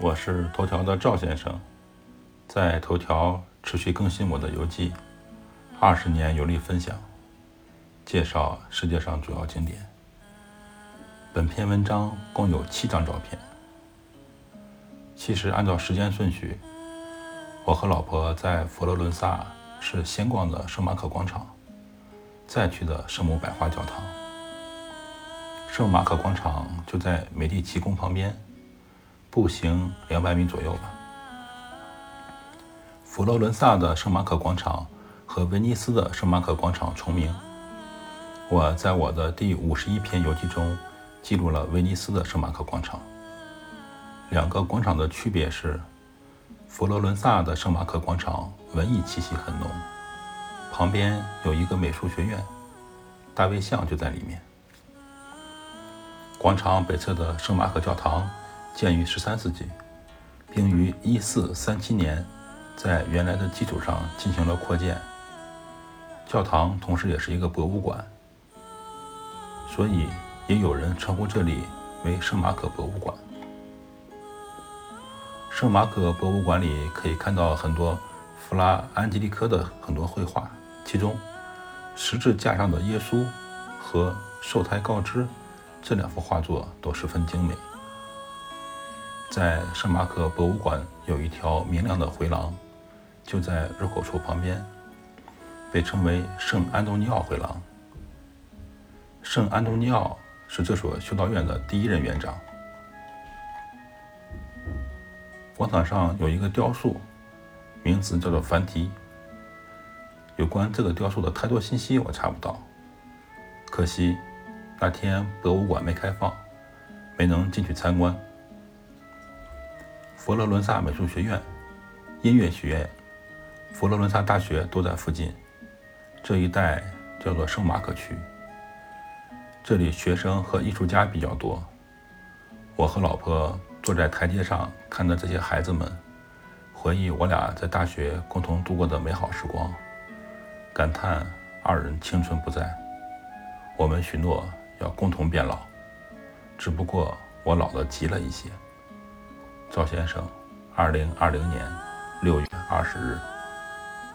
我是头条的赵先生，在头条持续更新我的游记，二十年游历分享，介绍世界上主要景点。本篇文章共有七张照片。其实按照时间顺序，我和老婆在佛罗伦萨是先逛的圣马可广场，再去的圣母百花教堂。圣马可广场就在美第奇宫旁边。步行两百米左右吧。佛罗伦萨的圣马可广场和威尼斯的圣马可广场重名。我在我的第五十一篇游记中记录了威尼斯的圣马可广场。两个广场的区别是，佛罗伦萨的圣马可广场文艺气息很浓，旁边有一个美术学院，大卫像就在里面。广场北侧的圣马可教堂。建于十三世纪，并于一四三七年在原来的基础上进行了扩建。教堂同时也是一个博物馆，所以也有人称呼这里为圣马可博物馆。圣马可博物馆里可以看到很多弗拉安吉利科的很多绘画，其中十字架上的耶稣和受胎告知这两幅画作都十分精美。在圣马可博物馆有一条明亮的回廊，就在入口处旁边，被称为圣安东尼奥回廊。圣安东尼奥是这所修道院的第一任院长。广场上有一个雕塑，名字叫做梵提。有关这个雕塑的太多信息我查不到，可惜那天博物馆没开放，没能进去参观。佛罗伦萨美术学院、音乐学院、佛罗伦萨大学都在附近。这一带叫做圣马可区。这里学生和艺术家比较多。我和老婆坐在台阶上，看着这些孩子们，回忆我俩在大学共同度过的美好时光，感叹二人青春不再。我们许诺要共同变老，只不过我老得急了一些。赵先生，二零二零年六月二十日。